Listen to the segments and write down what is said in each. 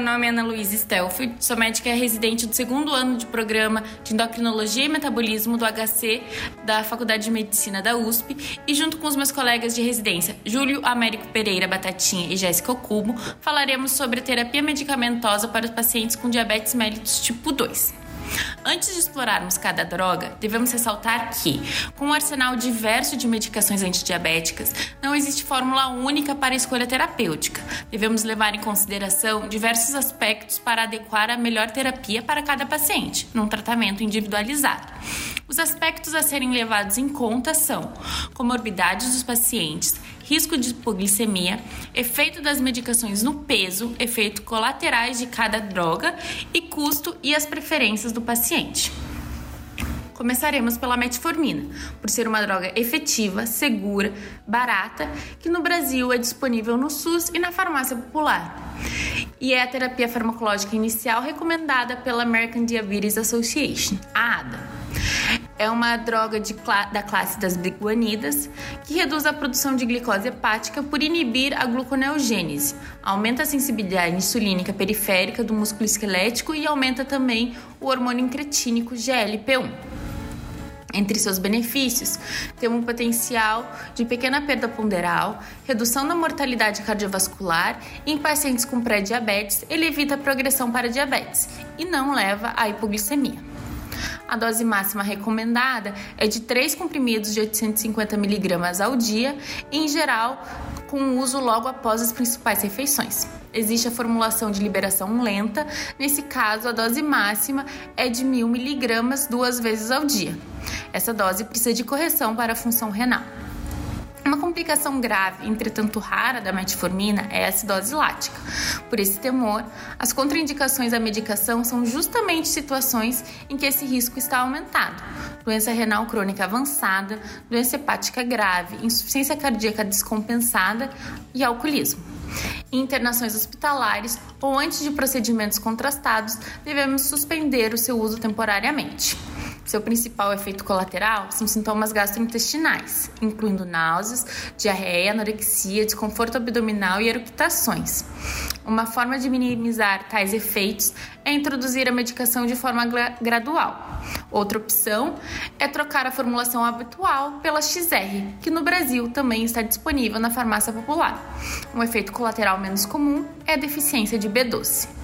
meu nome é Ana Luísa Stelfield, sou médica residente do segundo ano de programa de endocrinologia e metabolismo do HC da Faculdade de Medicina da USP e junto com os meus colegas de residência, Júlio Américo Pereira Batatinha e Jéssica Cubo, falaremos sobre terapia medicamentosa para os pacientes com diabetes mellitus tipo 2. Antes de explorarmos cada droga, devemos ressaltar que, com um arsenal diverso de medicações antidiabéticas, não existe fórmula única para a escolha terapêutica. Devemos levar em consideração diversos aspectos para adequar a melhor terapia para cada paciente, num tratamento individualizado. Os aspectos a serem levados em conta são comorbidades dos pacientes, risco de hipoglicemia, efeito das medicações no peso, efeitos colaterais de cada droga e custo e as preferências do paciente. Começaremos pela metformina, por ser uma droga efetiva, segura, barata, que no Brasil é disponível no SUS e na farmácia popular. E é a terapia farmacológica inicial recomendada pela American Diabetes Association, a ADA é uma droga de, da classe das biguanidas que reduz a produção de glicose hepática por inibir a gluconeogênese, aumenta a sensibilidade insulínica periférica do músculo esquelético e aumenta também o hormônio incretínico GLP-1. Entre seus benefícios, tem um potencial de pequena perda ponderal, redução da mortalidade cardiovascular em pacientes com pré-diabetes, ele evita a progressão para diabetes e não leva à hipoglicemia. A dose máxima recomendada é de 3 comprimidos de 850 mg ao dia, em geral com uso logo após as principais refeições. Existe a formulação de liberação lenta, nesse caso a dose máxima é de 1000 mg duas vezes ao dia. Essa dose precisa de correção para a função renal. Uma complicação grave, entretanto rara, da metformina é a acidose lática. Por esse temor, as contraindicações à medicação são justamente situações em que esse risco está aumentado: doença renal crônica avançada, doença hepática grave, insuficiência cardíaca descompensada e alcoolismo. Em internações hospitalares ou antes de procedimentos contrastados, devemos suspender o seu uso temporariamente. Seu principal efeito colateral são sintomas gastrointestinais, incluindo náuseas, diarreia, anorexia, desconforto abdominal e eructações. Uma forma de minimizar tais efeitos é introduzir a medicação de forma gradual. Outra opção é trocar a formulação habitual pela XR, que no Brasil também está disponível na farmácia popular. Um efeito colateral menos comum é a deficiência de B12.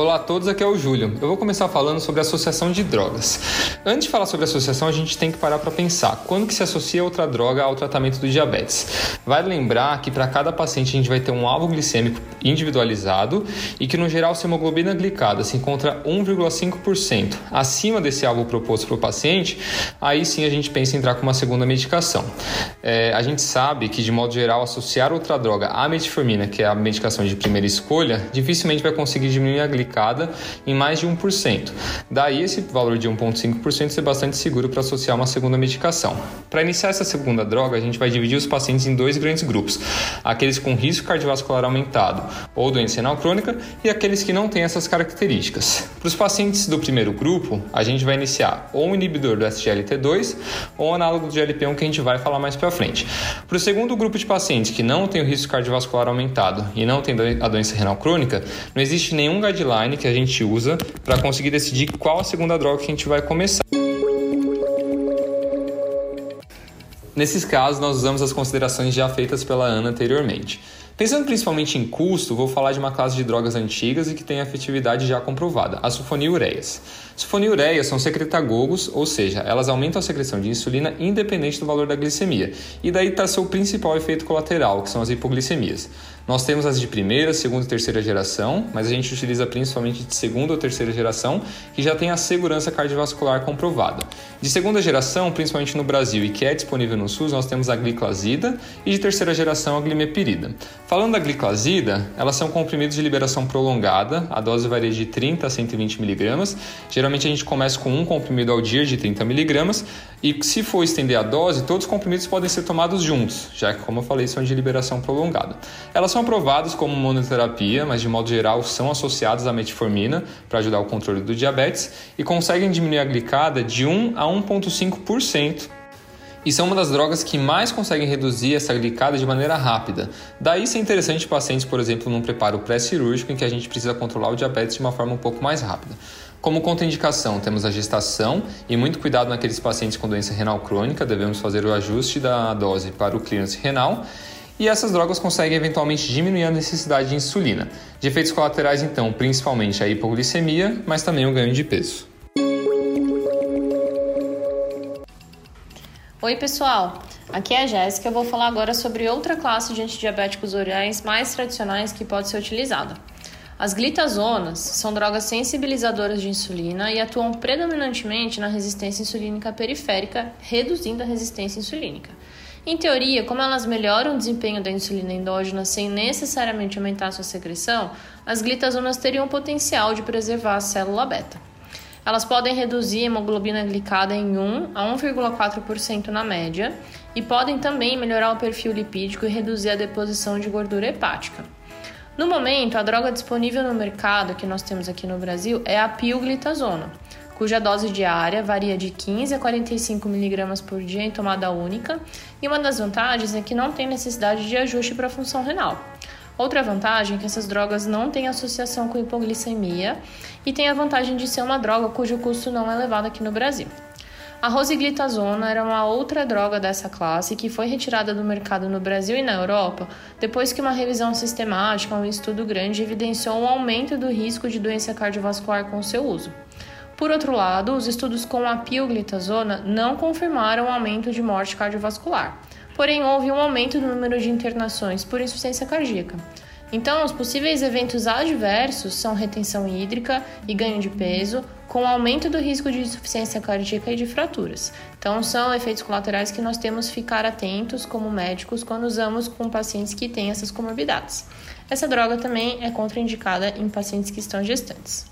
Olá a todos, aqui é o Júlio. Eu vou começar falando sobre associação de drogas. Antes de falar sobre associação, a gente tem que parar para pensar quando que se associa outra droga ao tratamento do diabetes. Vale lembrar que para cada paciente a gente vai ter um alvo glicêmico individualizado e que no geral a hemoglobina glicada se encontra 1,5% acima desse alvo proposto para o paciente, aí sim a gente pensa em entrar com uma segunda medicação. É, a gente sabe que de modo geral associar outra droga à metformina, que é a medicação de primeira escolha, dificilmente vai conseguir diminuir a glicemia aplicada em mais de 1%. Daí esse valor de 1,5% ser bastante seguro para associar uma segunda medicação. Para iniciar essa segunda droga, a gente vai dividir os pacientes em dois grandes grupos: aqueles com risco cardiovascular aumentado ou doença renal crônica e aqueles que não têm essas características. Para os pacientes do primeiro grupo, a gente vai iniciar ou um inibidor do SGLT2 ou um análogo do GLP-1 que a gente vai falar mais para frente. Para o segundo grupo de pacientes que não têm o risco cardiovascular aumentado e não têm a doença renal crônica, não existe nenhum guideline guideline que a gente usa para conseguir decidir qual a segunda droga que a gente vai começar. Nesses casos, nós usamos as considerações já feitas pela Ana anteriormente. Pensando principalmente em custo, vou falar de uma classe de drogas antigas e que tem efetividade já comprovada, as sulfonilureias. Sulfonilureias são secretagogos, ou seja, elas aumentam a secreção de insulina independente do valor da glicemia. E daí está seu principal efeito colateral, que são as hipoglicemias. Nós temos as de primeira, segunda e terceira geração, mas a gente utiliza principalmente de segunda ou terceira geração, que já tem a segurança cardiovascular comprovada. De segunda geração, principalmente no Brasil e que é disponível no SUS, nós temos a gliclazida e de terceira geração a glimepirida. Falando da gliclazida, elas são comprimidos de liberação prolongada, a dose varia de 30 a 120 mg, geralmente Geralmente a gente começa com um comprimido ao dia de 30 miligramas e se for estender a dose, todos os comprimidos podem ser tomados juntos, já que, como eu falei, são de liberação prolongada. Elas são aprovadas como monoterapia, mas de modo geral são associadas à metformina para ajudar o controle do diabetes e conseguem diminuir a glicada de 1 a 1,5% e são uma das drogas que mais conseguem reduzir essa glicada de maneira rápida. Daí é interessante pacientes, por exemplo, num preparo pré-cirúrgico em que a gente precisa controlar o diabetes de uma forma um pouco mais rápida. Como contraindicação, temos a gestação e muito cuidado naqueles pacientes com doença renal crônica, devemos fazer o ajuste da dose para o clearance renal. E essas drogas conseguem eventualmente diminuir a necessidade de insulina. De efeitos colaterais, então, principalmente a hipoglicemia, mas também o ganho de peso. Oi, pessoal! Aqui é a Jéssica. Eu vou falar agora sobre outra classe de antidiabéticos orais mais tradicionais que pode ser utilizada. As glitazonas são drogas sensibilizadoras de insulina e atuam predominantemente na resistência insulínica periférica, reduzindo a resistência insulínica. Em teoria, como elas melhoram o desempenho da insulina endógena sem necessariamente aumentar sua secreção, as glitazonas teriam o potencial de preservar a célula beta. Elas podem reduzir a hemoglobina glicada em 1 a 1,4% na média e podem também melhorar o perfil lipídico e reduzir a deposição de gordura hepática. No momento, a droga disponível no mercado que nós temos aqui no Brasil é a pioglitazona, cuja dose diária varia de 15 a 45 mg por dia em tomada única, e uma das vantagens é que não tem necessidade de ajuste para a função renal. Outra vantagem é que essas drogas não têm associação com hipoglicemia e tem a vantagem de ser uma droga cujo custo não é elevado aqui no Brasil. A rosiglitazona era uma outra droga dessa classe que foi retirada do mercado no Brasil e na Europa depois que uma revisão sistemática, um estudo grande, evidenciou um aumento do risco de doença cardiovascular com seu uso. Por outro lado, os estudos com a pioglitazona não confirmaram aumento de morte cardiovascular porém houve um aumento no número de internações por insuficiência cardíaca. Então, os possíveis eventos adversos são retenção hídrica e ganho de peso, com aumento do risco de insuficiência cardíaca e de fraturas. Então, são efeitos colaterais que nós temos que ficar atentos como médicos quando usamos com pacientes que têm essas comorbidades. Essa droga também é contraindicada em pacientes que estão gestantes.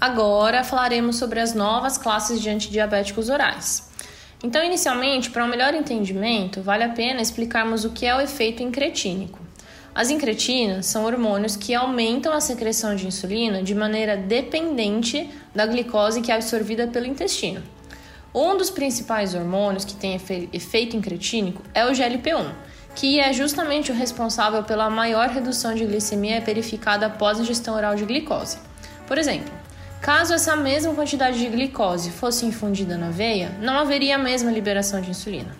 Agora falaremos sobre as novas classes de antidiabéticos orais. Então, inicialmente, para um melhor entendimento, vale a pena explicarmos o que é o efeito incretínico. As incretinas são hormônios que aumentam a secreção de insulina de maneira dependente da glicose que é absorvida pelo intestino. Um dos principais hormônios que tem efeito incretínico é o GLP-1, que é justamente o responsável pela maior redução de glicemia verificada após a ingestão oral de glicose. Por exemplo, Caso essa mesma quantidade de glicose fosse infundida na veia, não haveria a mesma liberação de insulina.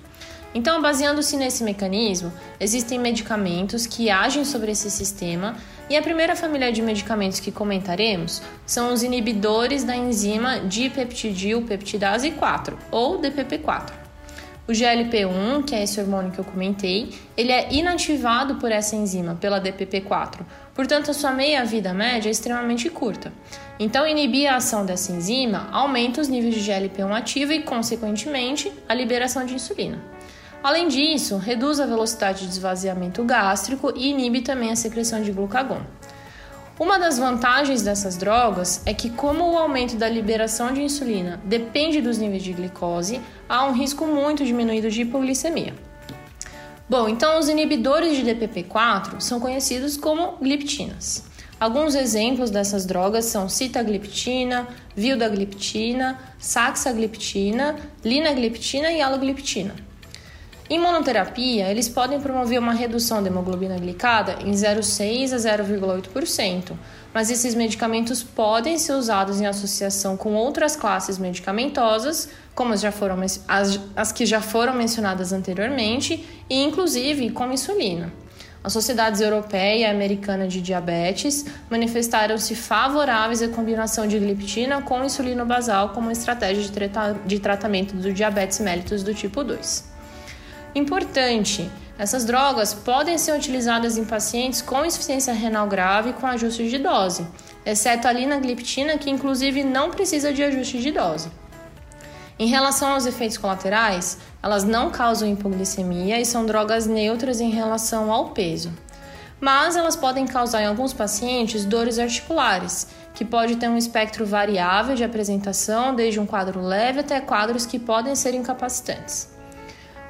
Então, baseando-se nesse mecanismo, existem medicamentos que agem sobre esse sistema, e a primeira família de medicamentos que comentaremos são os inibidores da enzima dipeptidilpeptidase 4, ou DPP4. O GLP-1, que é esse hormônio que eu comentei, ele é inativado por essa enzima, pela DPP4, portanto a sua meia-vida média é extremamente curta. Então, inibir a ação dessa enzima aumenta os níveis de GLP-1 ativo e, consequentemente, a liberação de insulina. Além disso, reduz a velocidade de esvaziamento gástrico e inibe também a secreção de glucagon. Uma das vantagens dessas drogas é que, como o aumento da liberação de insulina depende dos níveis de glicose, há um risco muito diminuído de hipoglicemia. Bom, então os inibidores de DPP-4 são conhecidos como gliptinas. Alguns exemplos dessas drogas são citagliptina, vildagliptina, saxagliptina, linagliptina e alogliptina. Em monoterapia, eles podem promover uma redução da hemoglobina glicada em 0,6 a 0,8%, mas esses medicamentos podem ser usados em associação com outras classes medicamentosas, como as, já foram, as, as que já foram mencionadas anteriormente, e inclusive com insulina. As sociedades europeia e americana de diabetes manifestaram-se favoráveis à combinação de gliptina com insulina basal como estratégia de, de tratamento do diabetes mellitus do tipo 2. Importante, essas drogas podem ser utilizadas em pacientes com insuficiência renal grave com ajuste de dose, exceto a linagliptina, que inclusive não precisa de ajuste de dose. Em relação aos efeitos colaterais, elas não causam hipoglicemia e são drogas neutras em relação ao peso. Mas elas podem causar em alguns pacientes dores articulares, que pode ter um espectro variável de apresentação, desde um quadro leve até quadros que podem ser incapacitantes.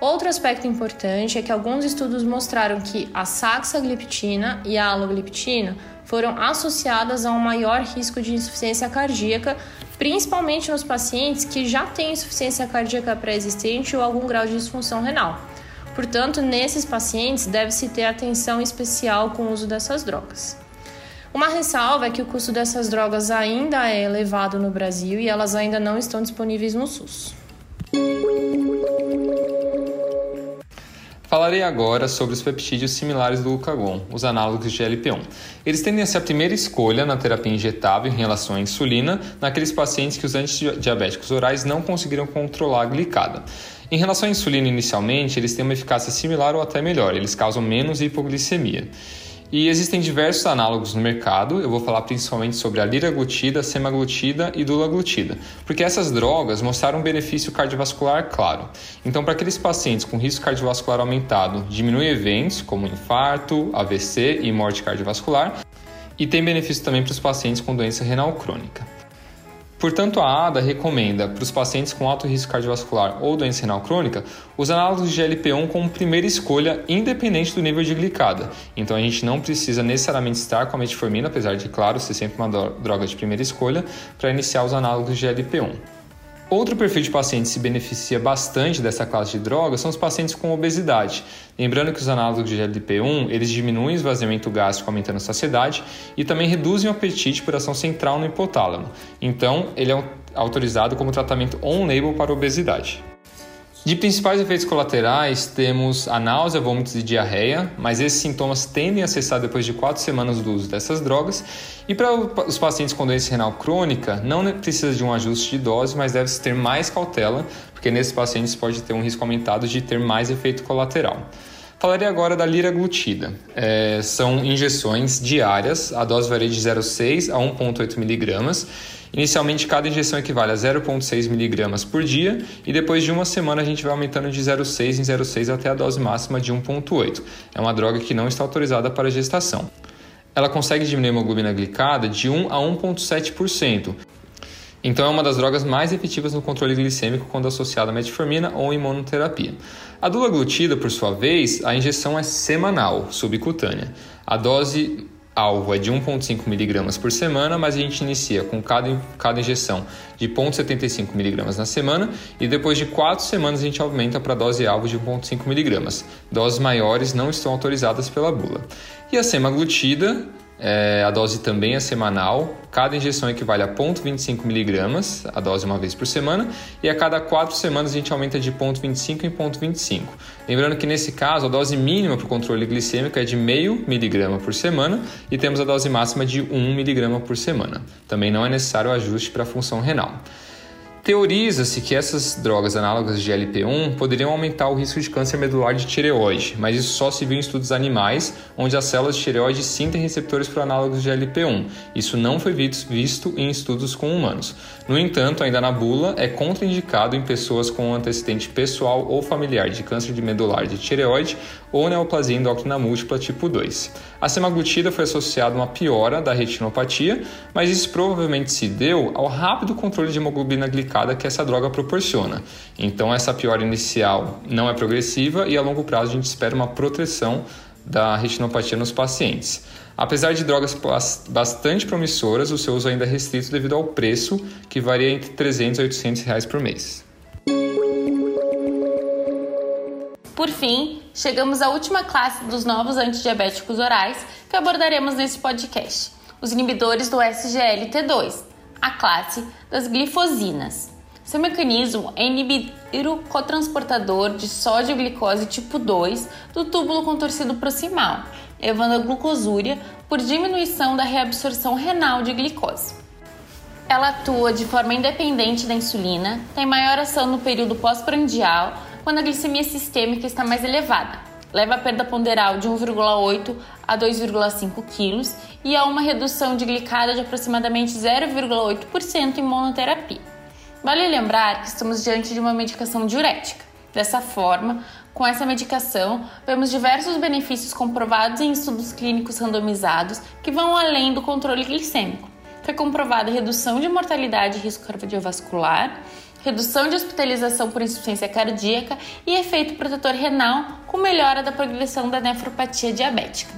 Outro aspecto importante é que alguns estudos mostraram que a saxagliptina e a alogliptina foram associadas a um maior risco de insuficiência cardíaca principalmente nos pacientes que já têm insuficiência cardíaca pré-existente ou algum grau de disfunção renal. Portanto, nesses pacientes deve-se ter atenção especial com o uso dessas drogas. Uma ressalva é que o custo dessas drogas ainda é elevado no Brasil e elas ainda não estão disponíveis no SUS. Falarei agora sobre os peptídeos similares do glucagon, os análogos de GLP-1. Eles tendem a ser a primeira escolha na terapia injetável em relação à insulina naqueles pacientes que os antidiabéticos orais não conseguiram controlar a glicada. Em relação à insulina inicialmente, eles têm uma eficácia similar ou até melhor, eles causam menos hipoglicemia. E existem diversos análogos no mercado, eu vou falar principalmente sobre a liraglutida, semaglutida e dulaglutida, porque essas drogas mostraram um benefício cardiovascular claro. Então, para aqueles pacientes com risco cardiovascular aumentado, diminui eventos como infarto, AVC e morte cardiovascular, e tem benefício também para os pacientes com doença renal crônica. Portanto, a ADA recomenda para os pacientes com alto risco cardiovascular ou doença renal crônica os análogos de GLP-1 como primeira escolha, independente do nível de glicada. Então, a gente não precisa necessariamente estar com a metformina, apesar de, claro, ser sempre uma droga de primeira escolha, para iniciar os análogos de GLP-1. Outro perfil de paciente que se beneficia bastante dessa classe de drogas são os pacientes com obesidade. Lembrando que os análogos de GLP-1 eles diminuem o esvaziamento gástrico aumentando a saciedade e também reduzem o apetite por ação central no hipotálamo. Então, ele é autorizado como tratamento on-label para obesidade. De principais efeitos colaterais, temos a náusea, vômitos e diarreia, mas esses sintomas tendem a cessar depois de 4 semanas do uso dessas drogas. E para os pacientes com doença renal crônica, não precisa de um ajuste de dose, mas deve-se ter mais cautela, porque nesses pacientes pode ter um risco aumentado de ter mais efeito colateral. Falarei agora da liraglutida. É, são injeções diárias, a dose varia de 0,6 a 1,8 miligramas Inicialmente, cada injeção equivale a 0,6 mg por dia e depois de uma semana a gente vai aumentando de 0,6 em 0,6 até a dose máxima de 1,8. É uma droga que não está autorizada para gestação. Ela consegue diminuir a hemoglobina glicada de 1 a 1,7%. Então é uma das drogas mais efetivas no controle glicêmico quando associada à metformina ou imunoterapia. A dulaglutida, por sua vez, a injeção é semanal, subcutânea. A dose alvo é de 1,5 mg por semana, mas a gente inicia com cada, cada injeção de 0,75 mg na semana e depois de 4 semanas a gente aumenta para a dose alvo de 1,5 mg. Doses maiores não estão autorizadas pela bula. E a semaglutida é, a dose também é semanal. Cada injeção equivale a 0,25 miligramas, a dose uma vez por semana, e a cada 4 semanas a gente aumenta de 0,25 em 0,25. Lembrando que nesse caso a dose mínima para o controle glicêmico é de 0,5 miligrama por semana e temos a dose máxima de 1 miligrama por semana. Também não é necessário ajuste para a função renal. Teoriza-se que essas drogas análogas de LP1 poderiam aumentar o risco de câncer medular de tireoide, mas isso só se viu em estudos animais, onde as células de tireoide sim têm receptores para análogos de LP1. Isso não foi visto em estudos com humanos. No entanto, ainda na bula, é contraindicado em pessoas com um antecedente pessoal ou familiar de câncer de medular de tireoide ou neoplasia endócrina múltipla tipo 2. A semaglutida foi associada a uma piora da retinopatia, mas isso provavelmente se deu ao rápido controle de hemoglobina glicada que essa droga proporciona. Então essa piora inicial não é progressiva e a longo prazo a gente espera uma proteção da retinopatia nos pacientes. Apesar de drogas bastante promissoras, o seu uso ainda é restrito devido ao preço, que varia entre 300 e 800 reais por mês. Por fim, chegamos à última classe dos novos antidiabéticos orais que abordaremos neste podcast: os inibidores do SGLT2, a classe das glifosinas. Seu mecanismo é inibir o cotransportador de sódio-glicose tipo 2 do túbulo contorcido proximal, levando a glucosúria por diminuição da reabsorção renal de glicose. Ela atua de forma independente da insulina, tem maior ação no período pós-prandial quando a glicemia sistêmica está mais elevada. Leva a perda ponderal de 1,8 a 2,5 kg e a uma redução de glicada de aproximadamente 0,8% em monoterapia. Vale lembrar que estamos diante de uma medicação diurética. Dessa forma, com essa medicação, vemos diversos benefícios comprovados em estudos clínicos randomizados que vão além do controle glicêmico. Foi comprovada redução de mortalidade e risco cardiovascular, redução de hospitalização por insuficiência cardíaca e efeito protetor renal com melhora da progressão da nefropatia diabética.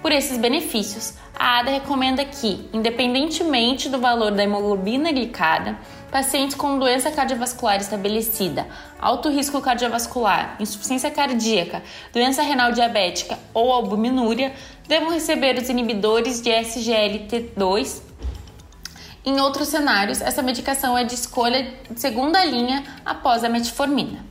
Por esses benefícios, a ADA recomenda que, independentemente do valor da hemoglobina glicada, pacientes com doença cardiovascular estabelecida, alto risco cardiovascular, insuficiência cardíaca, doença renal diabética ou albuminúria devam receber os inibidores de SGLT2. Em outros cenários, essa medicação é de escolha de segunda linha após a metformina.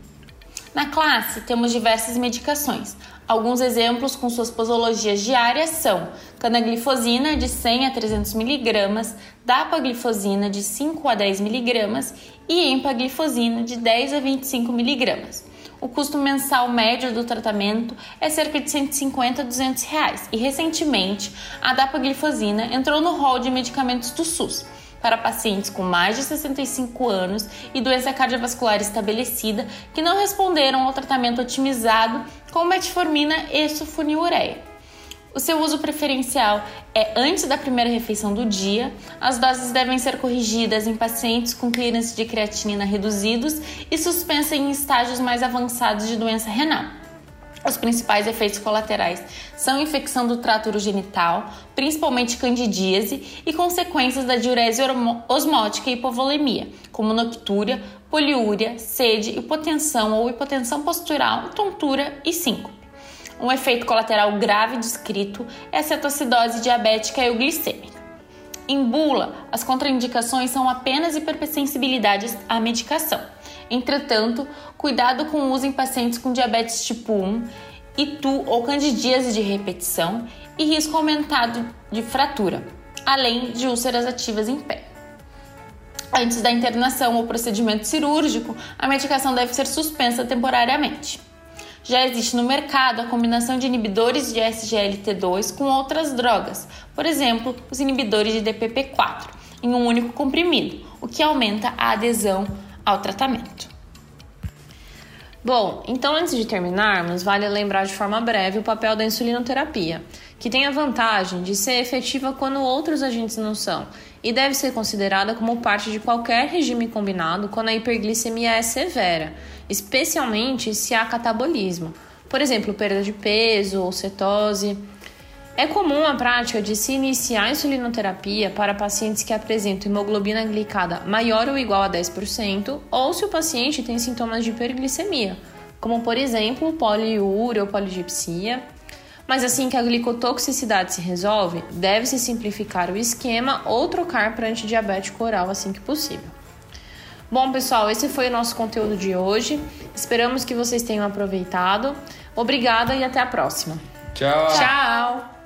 Na classe, temos diversas medicações. Alguns exemplos com suas posologias diárias são canaglifosina de 100 a 300 mg, dapaglifosina de 5 a 10 mg e empaglifosina de 10 a 25 mg. O custo mensal médio do tratamento é cerca de 150 a 200 reais e recentemente a dapaglifosina entrou no rol de medicamentos do SUS para pacientes com mais de 65 anos e doença cardiovascular estabelecida que não responderam ao tratamento otimizado com metformina e sulfonilureia. O seu uso preferencial é antes da primeira refeição do dia. As doses devem ser corrigidas em pacientes com clearance de creatinina reduzidos e suspensa em estágios mais avançados de doença renal. Os principais efeitos colaterais são infecção do trato urogenital, principalmente candidíase, e consequências da diurese osmótica e hipovolemia, como noctúria, poliúria, sede, hipotensão ou hipotensão postural, tontura e síncope. Um efeito colateral grave descrito é a cetoacidose diabética euglicêmica. Em bula, as contraindicações são apenas hipersensibilidade à medicação Entretanto, cuidado com o uso em pacientes com diabetes tipo 1, ITU ou candidíase de repetição e risco aumentado de fratura, além de úlceras ativas em pé. Antes da internação ou procedimento cirúrgico, a medicação deve ser suspensa temporariamente. Já existe no mercado a combinação de inibidores de SGLT2 com outras drogas, por exemplo, os inibidores de DPP4, em um único comprimido, o que aumenta a adesão ao tratamento. Bom, então antes de terminarmos, vale lembrar de forma breve o papel da insulinoterapia, que tem a vantagem de ser efetiva quando outros agentes não são, e deve ser considerada como parte de qualquer regime combinado quando a hiperglicemia é severa, especialmente se há catabolismo, por exemplo, perda de peso ou cetose. É comum a prática de se iniciar a insulinoterapia para pacientes que apresentam hemoglobina glicada maior ou igual a 10% ou se o paciente tem sintomas de hiperglicemia, como por exemplo poliúria ou polidipsia. Mas assim que a glicotoxicidade se resolve, deve-se simplificar o esquema ou trocar para antidiabético oral assim que possível. Bom, pessoal, esse foi o nosso conteúdo de hoje. Esperamos que vocês tenham aproveitado. Obrigada e até a próxima. Tchau. Tchau.